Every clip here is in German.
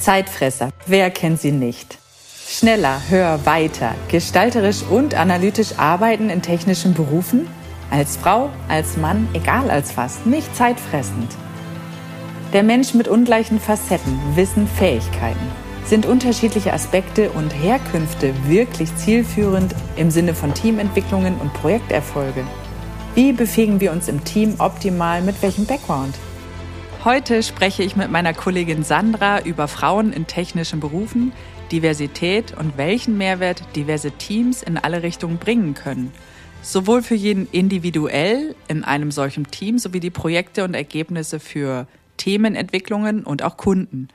Zeitfresser, wer kennt sie nicht? Schneller, höher, weiter, gestalterisch und analytisch arbeiten in technischen Berufen? Als Frau, als Mann, egal als was, nicht zeitfressend. Der Mensch mit ungleichen Facetten, Wissen, Fähigkeiten. Sind unterschiedliche Aspekte und Herkünfte wirklich zielführend im Sinne von Teamentwicklungen und Projekterfolge? Wie befähigen wir uns im Team optimal mit welchem Background? Heute spreche ich mit meiner Kollegin Sandra über Frauen in technischen Berufen, Diversität und welchen Mehrwert diverse Teams in alle Richtungen bringen können. Sowohl für jeden individuell in einem solchen Team sowie die Projekte und Ergebnisse für Themenentwicklungen und auch Kunden.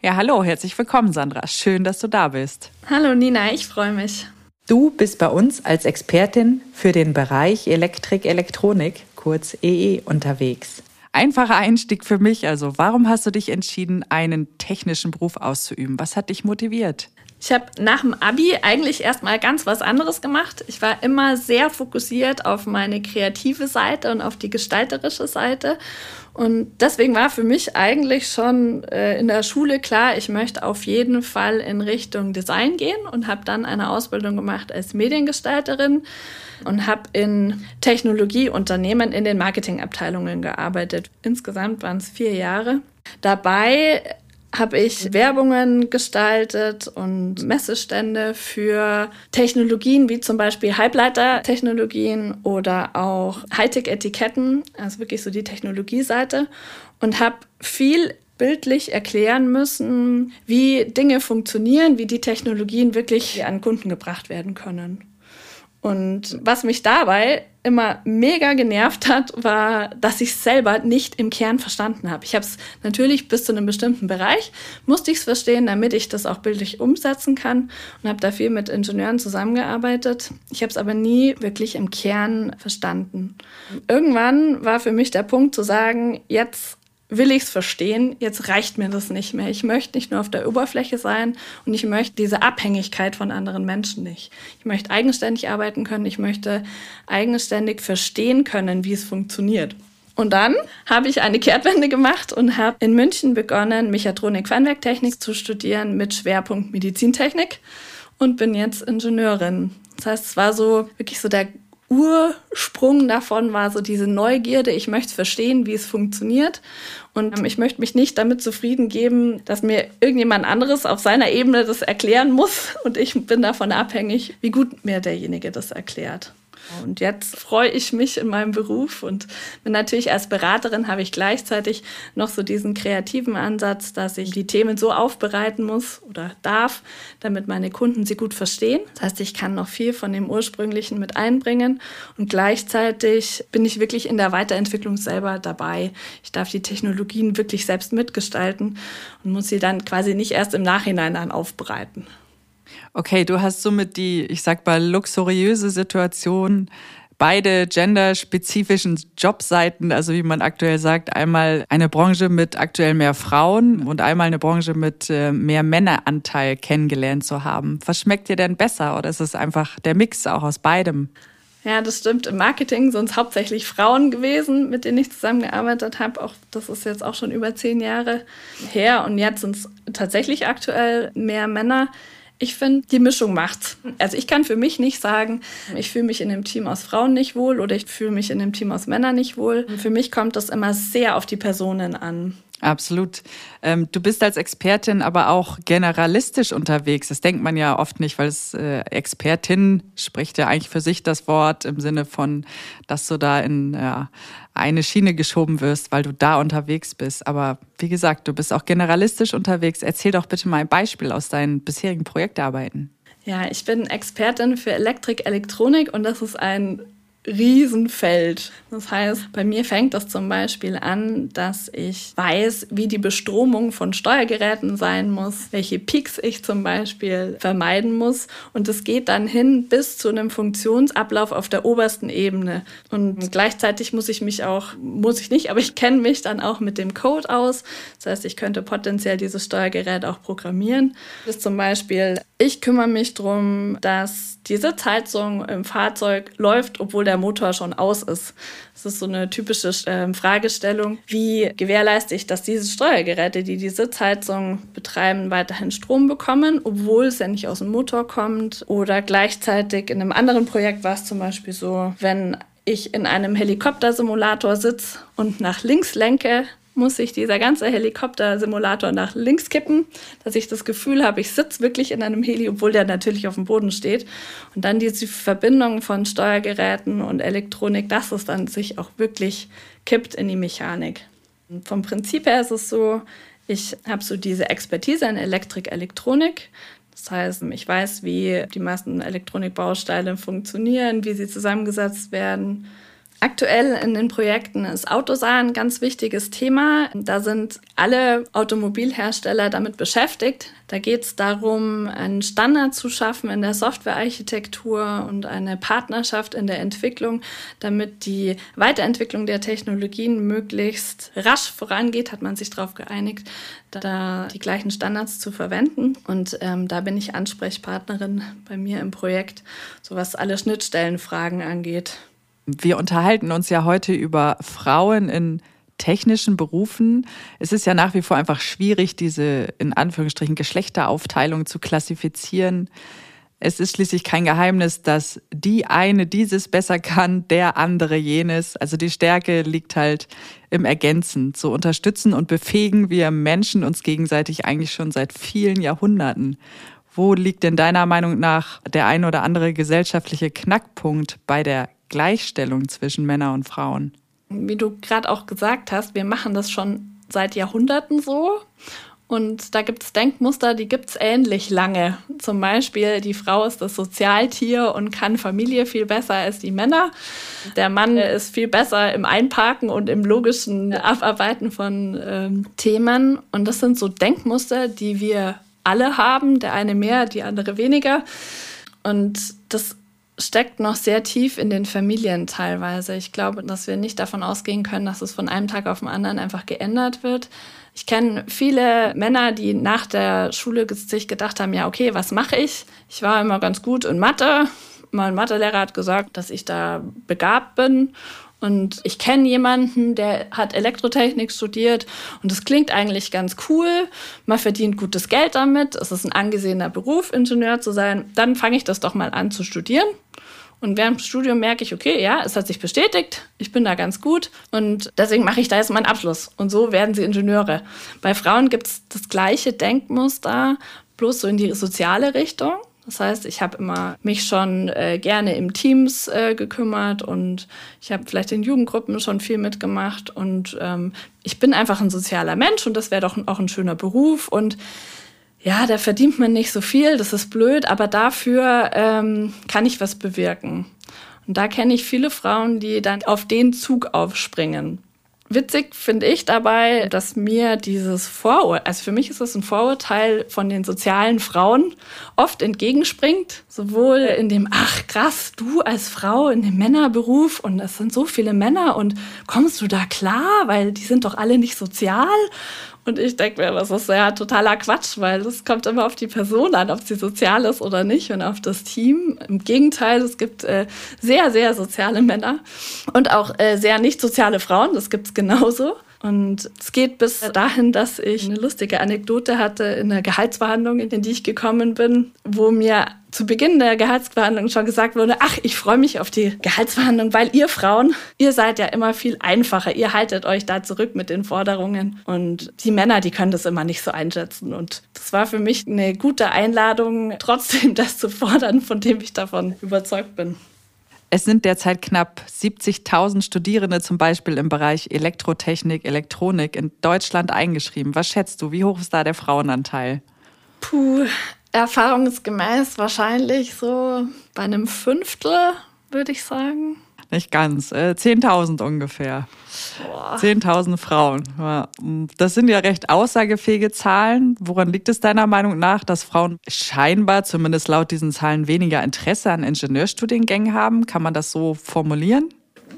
Ja, hallo, herzlich willkommen, Sandra. Schön, dass du da bist. Hallo, Nina, ich freue mich. Du bist bei uns als Expertin für den Bereich Elektrik, Elektronik, kurz EE, unterwegs. Einfacher Einstieg für mich. Also, warum hast du dich entschieden, einen technischen Beruf auszuüben? Was hat dich motiviert? Ich habe nach dem Abi eigentlich erstmal ganz was anderes gemacht. Ich war immer sehr fokussiert auf meine kreative Seite und auf die gestalterische Seite und deswegen war für mich eigentlich schon äh, in der Schule klar, ich möchte auf jeden Fall in Richtung Design gehen und habe dann eine Ausbildung gemacht als Mediengestalterin und habe in Technologieunternehmen in den Marketingabteilungen gearbeitet. Insgesamt waren es vier Jahre. Dabei habe ich Werbungen gestaltet und Messestände für Technologien wie zum Beispiel Halbleitertechnologien oder auch Hightech-Etiketten, also wirklich so die Technologieseite und habe viel bildlich erklären müssen, wie Dinge funktionieren, wie die Technologien wirklich an Kunden gebracht werden können. Und was mich dabei immer mega genervt hat, war, dass ich es selber nicht im Kern verstanden habe. Ich habe es natürlich bis zu einem bestimmten Bereich, musste ich es verstehen, damit ich das auch bildlich umsetzen kann und habe da viel mit Ingenieuren zusammengearbeitet. Ich habe es aber nie wirklich im Kern verstanden. Irgendwann war für mich der Punkt zu sagen, jetzt will ich es verstehen, jetzt reicht mir das nicht mehr. Ich möchte nicht nur auf der Oberfläche sein und ich möchte diese Abhängigkeit von anderen Menschen nicht. Ich möchte eigenständig arbeiten können, ich möchte eigenständig verstehen können, wie es funktioniert. Und dann habe ich eine Kehrtwende gemacht und habe in München begonnen, Mechatronik-Feinwerktechnik zu studieren mit Schwerpunkt Medizintechnik und bin jetzt Ingenieurin. Das heißt, es war so wirklich so der Ursprung davon war so diese Neugierde. Ich möchte verstehen, wie es funktioniert. Und ähm, ich möchte mich nicht damit zufrieden geben, dass mir irgendjemand anderes auf seiner Ebene das erklären muss. Und ich bin davon abhängig, wie gut mir derjenige das erklärt. Und jetzt freue ich mich in meinem Beruf und bin natürlich als Beraterin habe ich gleichzeitig noch so diesen kreativen Ansatz, dass ich die Themen so aufbereiten muss oder darf, damit meine Kunden sie gut verstehen. Das heißt, ich kann noch viel von dem ursprünglichen mit einbringen und gleichzeitig bin ich wirklich in der Weiterentwicklung selber dabei. Ich darf die Technologien wirklich selbst mitgestalten und muss sie dann quasi nicht erst im Nachhinein dann aufbereiten. Okay, du hast somit die, ich sag mal, luxuriöse Situation, beide genderspezifischen Jobseiten, also wie man aktuell sagt, einmal eine Branche mit aktuell mehr Frauen und einmal eine Branche mit äh, mehr Männeranteil kennengelernt zu haben. Was schmeckt dir denn besser oder ist es einfach der Mix auch aus beidem? Ja, das stimmt. Im Marketing sind es hauptsächlich Frauen gewesen, mit denen ich zusammengearbeitet habe. Auch das ist jetzt auch schon über zehn Jahre her. Und jetzt sind es tatsächlich aktuell mehr Männer. Ich finde, die Mischung macht's. Also ich kann für mich nicht sagen, ich fühle mich in einem Team aus Frauen nicht wohl oder ich fühle mich in einem Team aus Männern nicht wohl. Für mich kommt das immer sehr auf die Personen an. Absolut. Ähm, du bist als Expertin aber auch generalistisch unterwegs. Das denkt man ja oft nicht, weil es äh, Expertin spricht ja eigentlich für sich das Wort im Sinne von, dass du da in ja, eine Schiene geschoben wirst, weil du da unterwegs bist. Aber wie gesagt, du bist auch generalistisch unterwegs. Erzähl doch bitte mal ein Beispiel aus deinen bisherigen Projektarbeiten. Ja, ich bin Expertin für Elektrik, Elektronik und das ist ein Riesenfeld. Das heißt, bei mir fängt das zum Beispiel an, dass ich weiß, wie die Bestromung von Steuergeräten sein muss, welche Peaks ich zum Beispiel vermeiden muss. Und es geht dann hin bis zu einem Funktionsablauf auf der obersten Ebene. Und gleichzeitig muss ich mich auch, muss ich nicht, aber ich kenne mich dann auch mit dem Code aus. Das heißt, ich könnte potenziell dieses Steuergerät auch programmieren. Das ist zum Beispiel, ich kümmere mich darum, dass die Sitzheizung im Fahrzeug läuft, obwohl der der Motor schon aus ist. Das ist so eine typische äh, Fragestellung. Wie gewährleiste ich, dass diese Steuergeräte, die die Sitzheizung betreiben, weiterhin Strom bekommen, obwohl es ja nicht aus dem Motor kommt? Oder gleichzeitig in einem anderen Projekt war es zum Beispiel so, wenn ich in einem Helikoptersimulator sitze und nach links lenke, muss sich dieser ganze Helikoptersimulator nach links kippen, dass ich das Gefühl habe, ich sitze wirklich in einem Heli, obwohl der natürlich auf dem Boden steht. Und dann diese Verbindung von Steuergeräten und Elektronik, dass es dann sich auch wirklich kippt in die Mechanik. Und vom Prinzip her ist es so, ich habe so diese Expertise in Elektrik, Elektronik. Das heißt, ich weiß, wie die meisten Elektronikbausteine funktionieren, wie sie zusammengesetzt werden Aktuell in den Projekten ist Autosar ein ganz wichtiges Thema. Da sind alle Automobilhersteller damit beschäftigt. Da geht es darum, einen Standard zu schaffen in der Softwarearchitektur und eine Partnerschaft in der Entwicklung, damit die Weiterentwicklung der Technologien möglichst rasch vorangeht, hat man sich darauf geeinigt, da die gleichen Standards zu verwenden. Und ähm, da bin ich Ansprechpartnerin bei mir im Projekt, so was alle Schnittstellenfragen angeht. Wir unterhalten uns ja heute über Frauen in technischen Berufen. Es ist ja nach wie vor einfach schwierig, diese in Anführungsstrichen Geschlechteraufteilung zu klassifizieren. Es ist schließlich kein Geheimnis, dass die eine dieses besser kann, der andere jenes. Also die Stärke liegt halt im Ergänzen. Zu unterstützen und befähigen wir Menschen uns gegenseitig eigentlich schon seit vielen Jahrhunderten. Wo liegt denn deiner Meinung nach der ein oder andere gesellschaftliche Knackpunkt bei der Gleichstellung zwischen Männern und Frauen. Wie du gerade auch gesagt hast, wir machen das schon seit Jahrhunderten so. Und da gibt es Denkmuster, die gibt es ähnlich lange. Zum Beispiel, die Frau ist das Sozialtier und kann Familie viel besser als die Männer. Der Mann ist viel besser im Einparken und im logischen Abarbeiten von ähm, Themen. Und das sind so Denkmuster, die wir alle haben. Der eine mehr, die andere weniger. Und das steckt noch sehr tief in den Familien teilweise. Ich glaube, dass wir nicht davon ausgehen können, dass es von einem Tag auf den anderen einfach geändert wird. Ich kenne viele Männer, die nach der Schule sich gedacht haben, ja, okay, was mache ich? Ich war immer ganz gut in Mathe. Mein Mathelehrer hat gesagt, dass ich da begabt bin. Und ich kenne jemanden, der hat Elektrotechnik studiert und das klingt eigentlich ganz cool. Man verdient gutes Geld damit. Es ist ein angesehener Beruf, Ingenieur zu sein. Dann fange ich das doch mal an zu studieren. Und während dem Studium merke ich, okay, ja, es hat sich bestätigt, ich bin da ganz gut und deswegen mache ich da jetzt meinen Abschluss. Und so werden sie Ingenieure. Bei Frauen gibt es das gleiche Denkmuster, bloß so in die soziale Richtung. Das heißt, ich habe immer mich schon äh, gerne im Teams äh, gekümmert und ich habe vielleicht in Jugendgruppen schon viel mitgemacht und ähm, ich bin einfach ein sozialer Mensch und das wäre doch auch ein schöner Beruf und ja, da verdient man nicht so viel, das ist blöd, aber dafür ähm, kann ich was bewirken. Und da kenne ich viele Frauen, die dann auf den Zug aufspringen. Witzig finde ich dabei, dass mir dieses Vorurteil, also für mich ist das ein Vorurteil von den sozialen Frauen, oft entgegenspringt. Sowohl in dem, ach krass, du als Frau in dem Männerberuf und es sind so viele Männer und kommst du da klar, weil die sind doch alle nicht sozial. Und ich denke mir, das ist ja totaler Quatsch, weil es kommt immer auf die Person an, ob sie sozial ist oder nicht und auf das Team. Im Gegenteil, es gibt äh, sehr, sehr soziale Männer und auch äh, sehr nicht soziale Frauen, das gibt es genauso. Und es geht bis dahin, dass ich eine lustige Anekdote hatte in der Gehaltsverhandlung, in die ich gekommen bin, wo mir zu Beginn der Gehaltsverhandlung schon gesagt wurde, ach, ich freue mich auf die Gehaltsverhandlung, weil ihr Frauen, ihr seid ja immer viel einfacher. Ihr haltet euch da zurück mit den Forderungen. Und die Männer, die können das immer nicht so einschätzen. Und das war für mich eine gute Einladung, trotzdem das zu fordern, von dem ich davon überzeugt bin. Es sind derzeit knapp 70.000 Studierende zum Beispiel im Bereich Elektrotechnik, Elektronik in Deutschland eingeschrieben. Was schätzt du? Wie hoch ist da der Frauenanteil? Puh, erfahrungsgemäß wahrscheinlich so bei einem Fünftel, würde ich sagen. Nicht ganz, äh, 10.000 ungefähr. 10.000 Frauen. Das sind ja recht aussagefähige Zahlen. Woran liegt es deiner Meinung nach, dass Frauen scheinbar, zumindest laut diesen Zahlen, weniger Interesse an Ingenieurstudiengängen haben? Kann man das so formulieren?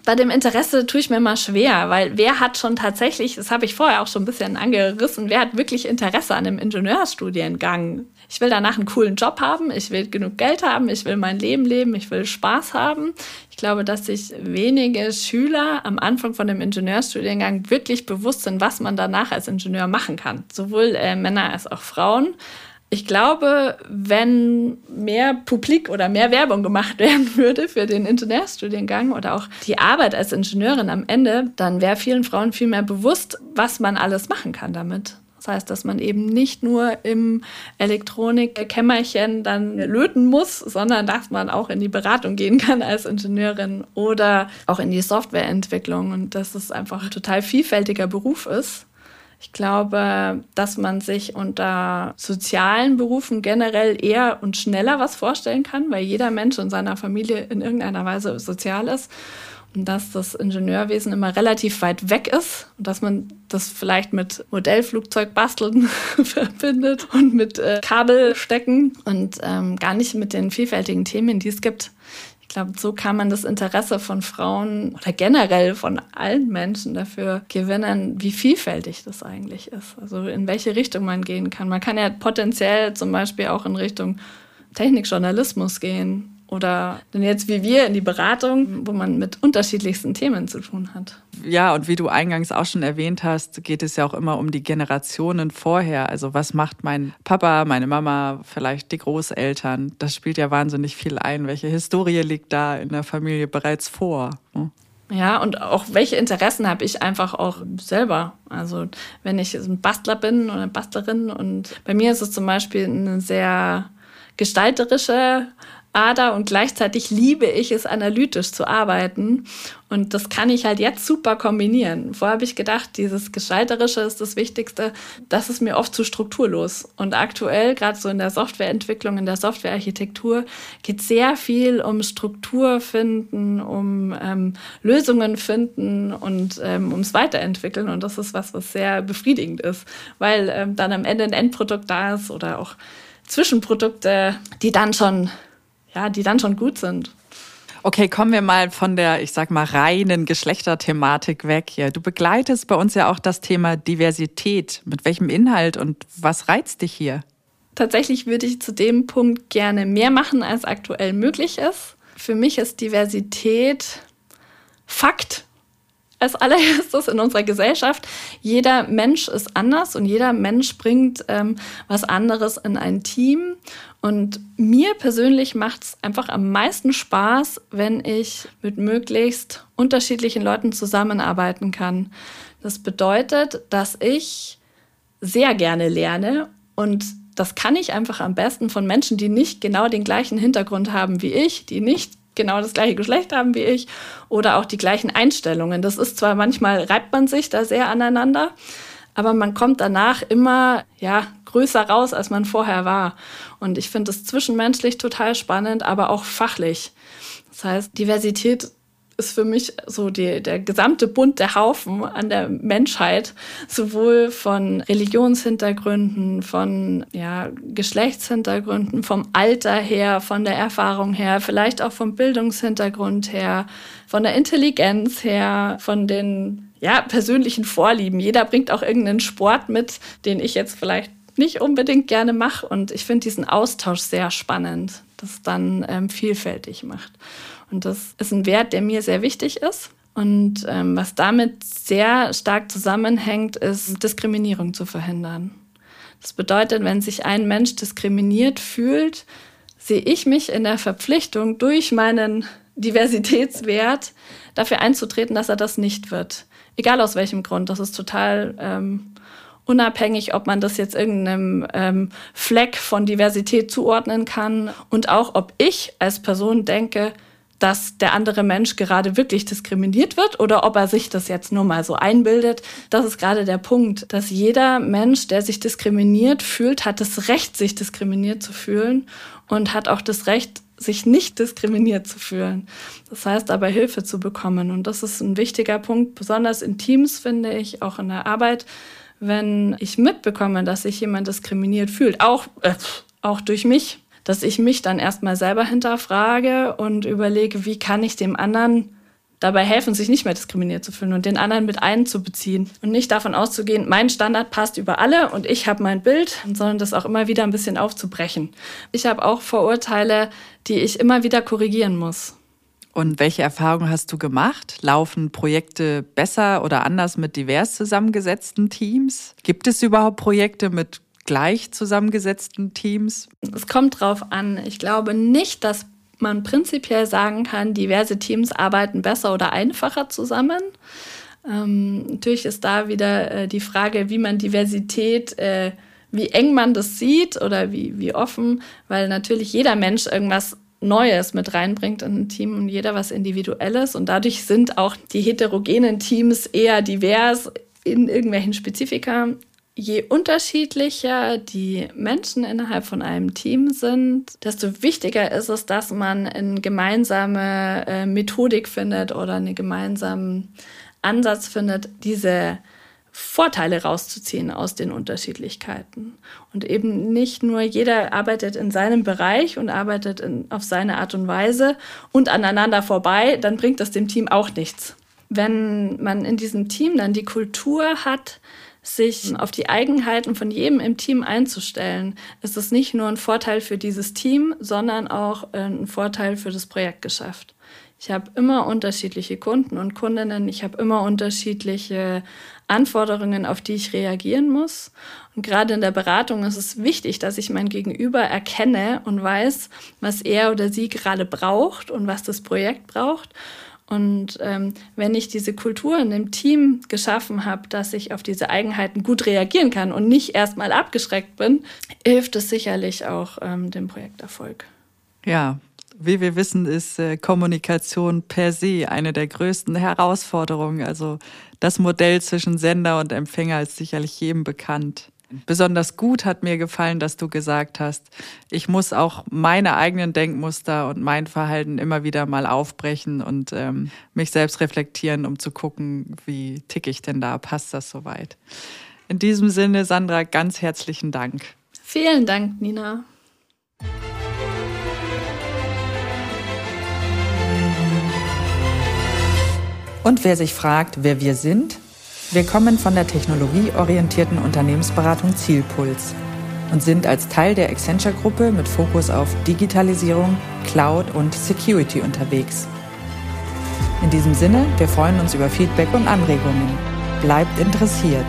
Bei dem Interesse tue ich mir mal schwer, weil wer hat schon tatsächlich, das habe ich vorher auch schon ein bisschen angerissen, wer hat wirklich Interesse an einem Ingenieursstudiengang? Ich will danach einen coolen Job haben, ich will genug Geld haben, ich will mein Leben leben, ich will Spaß haben. Ich glaube, dass sich wenige Schüler am Anfang von dem Ingenieurstudiengang wirklich bewusst sind, was man danach als Ingenieur machen kann. Sowohl äh, Männer als auch Frauen. Ich glaube, wenn mehr Publik oder mehr Werbung gemacht werden würde für den Ingenieurstudiengang oder auch die Arbeit als Ingenieurin am Ende, dann wäre vielen Frauen viel mehr bewusst, was man alles machen kann damit. Das heißt, dass man eben nicht nur im Elektronikkämmerchen dann löten muss, sondern dass man auch in die Beratung gehen kann als Ingenieurin oder auch in die Softwareentwicklung und dass es einfach ein total vielfältiger Beruf ist ich glaube, dass man sich unter sozialen Berufen generell eher und schneller was vorstellen kann, weil jeder Mensch in seiner Familie in irgendeiner Weise sozial ist. Und dass das Ingenieurwesen immer relativ weit weg ist und dass man das vielleicht mit Modellflugzeug basteln verbindet und mit äh, Kabel stecken und ähm, gar nicht mit den vielfältigen Themen, die es gibt glaube, so kann man das Interesse von Frauen oder generell von allen Menschen dafür gewinnen, wie vielfältig das eigentlich ist. Also in welche Richtung man gehen kann. Man kann ja potenziell zum Beispiel auch in Richtung Technikjournalismus gehen oder denn jetzt wie wir in die Beratung, wo man mit unterschiedlichsten Themen zu tun hat. Ja, und wie du eingangs auch schon erwähnt hast, geht es ja auch immer um die Generationen vorher. Also was macht mein Papa, meine Mama, vielleicht die Großeltern? Das spielt ja wahnsinnig viel ein. Welche Historie liegt da in der Familie bereits vor? Hm? Ja, und auch welche Interessen habe ich einfach auch selber. Also wenn ich ein Bastler bin oder eine Bastlerin und bei mir ist es zum Beispiel eine sehr gestalterische Ader und gleichzeitig liebe ich es, analytisch zu arbeiten. Und das kann ich halt jetzt super kombinieren. Vorher habe ich gedacht, dieses Gestalterische ist das Wichtigste. Das ist mir oft zu strukturlos. Und aktuell, gerade so in der Softwareentwicklung, in der Softwarearchitektur, geht sehr viel um Struktur finden, um ähm, Lösungen finden und ähm, ums Weiterentwickeln. Und das ist was, was sehr befriedigend ist, weil ähm, dann am Ende ein Endprodukt da ist oder auch Zwischenprodukte, die dann schon ja, die dann schon gut sind. Okay, kommen wir mal von der, ich sag mal, reinen Geschlechterthematik weg hier. Du begleitest bei uns ja auch das Thema Diversität. Mit welchem Inhalt und was reizt dich hier? Tatsächlich würde ich zu dem Punkt gerne mehr machen, als aktuell möglich ist. Für mich ist Diversität Fakt als allererstes in unserer Gesellschaft. Jeder Mensch ist anders und jeder Mensch bringt ähm, was anderes in ein Team. Und mir persönlich macht es einfach am meisten Spaß, wenn ich mit möglichst unterschiedlichen Leuten zusammenarbeiten kann. Das bedeutet, dass ich sehr gerne lerne und das kann ich einfach am besten von Menschen, die nicht genau den gleichen Hintergrund haben wie ich, die nicht genau das gleiche Geschlecht haben wie ich oder auch die gleichen Einstellungen. Das ist zwar manchmal reibt man sich da sehr aneinander, aber man kommt danach immer ja größer raus, als man vorher war. Und ich finde es zwischenmenschlich total spannend, aber auch fachlich. Das heißt, Diversität ist für mich so die, der gesamte Bund der Haufen an der Menschheit, sowohl von Religionshintergründen, von ja, Geschlechtshintergründen, vom Alter her, von der Erfahrung her, vielleicht auch vom Bildungshintergrund her, von der Intelligenz her, von den ja, persönlichen Vorlieben. Jeder bringt auch irgendeinen Sport mit, den ich jetzt vielleicht nicht unbedingt gerne mache. Und ich finde diesen Austausch sehr spannend, das dann ähm, vielfältig macht. Und das ist ein Wert, der mir sehr wichtig ist. Und ähm, was damit sehr stark zusammenhängt, ist Diskriminierung zu verhindern. Das bedeutet, wenn sich ein Mensch diskriminiert fühlt, sehe ich mich in der Verpflichtung, durch meinen Diversitätswert dafür einzutreten, dass er das nicht wird. Egal aus welchem Grund. Das ist total ähm, unabhängig, ob man das jetzt irgendeinem ähm, Fleck von Diversität zuordnen kann und auch, ob ich als Person denke, dass der andere Mensch gerade wirklich diskriminiert wird oder ob er sich das jetzt nur mal so einbildet. Das ist gerade der Punkt, dass jeder Mensch, der sich diskriminiert fühlt, hat das Recht, sich diskriminiert zu fühlen und hat auch das Recht, sich nicht diskriminiert zu fühlen. Das heißt aber Hilfe zu bekommen. Und das ist ein wichtiger Punkt, besonders in Teams, finde ich, auch in der Arbeit, wenn ich mitbekomme, dass sich jemand diskriminiert fühlt, auch, äh, auch durch mich, dass ich mich dann erstmal selber hinterfrage und überlege, wie kann ich dem anderen dabei helfen, sich nicht mehr diskriminiert zu fühlen und den anderen mit einzubeziehen und nicht davon auszugehen, mein Standard passt über alle und ich habe mein Bild, sondern das auch immer wieder ein bisschen aufzubrechen. Ich habe auch Vorurteile, die ich immer wieder korrigieren muss. Und welche Erfahrungen hast du gemacht? Laufen Projekte besser oder anders mit divers zusammengesetzten Teams? Gibt es überhaupt Projekte mit gleich zusammengesetzten Teams? Es kommt drauf an. Ich glaube nicht, dass man prinzipiell sagen kann, diverse Teams arbeiten besser oder einfacher zusammen. Ähm, natürlich ist da wieder äh, die Frage, wie man Diversität, äh, wie eng man das sieht oder wie, wie offen, weil natürlich jeder Mensch irgendwas Neues mit reinbringt in ein Team und jeder was Individuelles. Und dadurch sind auch die heterogenen Teams eher divers in irgendwelchen Spezifika je unterschiedlicher die Menschen innerhalb von einem Team sind, desto wichtiger ist es, dass man eine gemeinsame äh, Methodik findet oder einen gemeinsamen Ansatz findet, diese Vorteile rauszuziehen aus den Unterschiedlichkeiten. Und eben nicht nur jeder arbeitet in seinem Bereich und arbeitet in, auf seine Art und Weise und aneinander vorbei, dann bringt das dem Team auch nichts. Wenn man in diesem Team dann die Kultur hat, sich auf die Eigenheiten von jedem im Team einzustellen, ist es nicht nur ein Vorteil für dieses Team, sondern auch äh, ein Vorteil für das Projektgeschäft. Ich habe immer unterschiedliche Kunden und Kundinnen, ich habe immer unterschiedliche Anforderungen, auf die ich reagieren muss. Und gerade in der Beratung ist es wichtig, dass ich mein Gegenüber erkenne und weiß, was er oder sie gerade braucht und was das Projekt braucht und ähm, wenn ich diese Kultur in dem Team geschaffen habe, dass ich auf diese Eigenheiten gut reagieren kann und nicht erstmal abgeschreckt bin, hilft es sicherlich auch ähm, dem Projekterfolg. Ja, wie wir wissen, ist äh, Kommunikation per se eine der größten Herausforderungen. Also das Modell zwischen Sender und Empfänger ist sicherlich jedem bekannt. Besonders gut hat mir gefallen, dass du gesagt hast, ich muss auch meine eigenen Denkmuster und mein Verhalten immer wieder mal aufbrechen und ähm, mich selbst reflektieren, um zu gucken, wie tick ich denn da, passt das soweit. In diesem Sinne, Sandra, ganz herzlichen Dank. Vielen Dank, Nina. Und wer sich fragt, wer wir sind, wir kommen von der technologieorientierten Unternehmensberatung Zielpuls und sind als Teil der Accenture-Gruppe mit Fokus auf Digitalisierung, Cloud und Security unterwegs. In diesem Sinne, wir freuen uns über Feedback und Anregungen. Bleibt interessiert.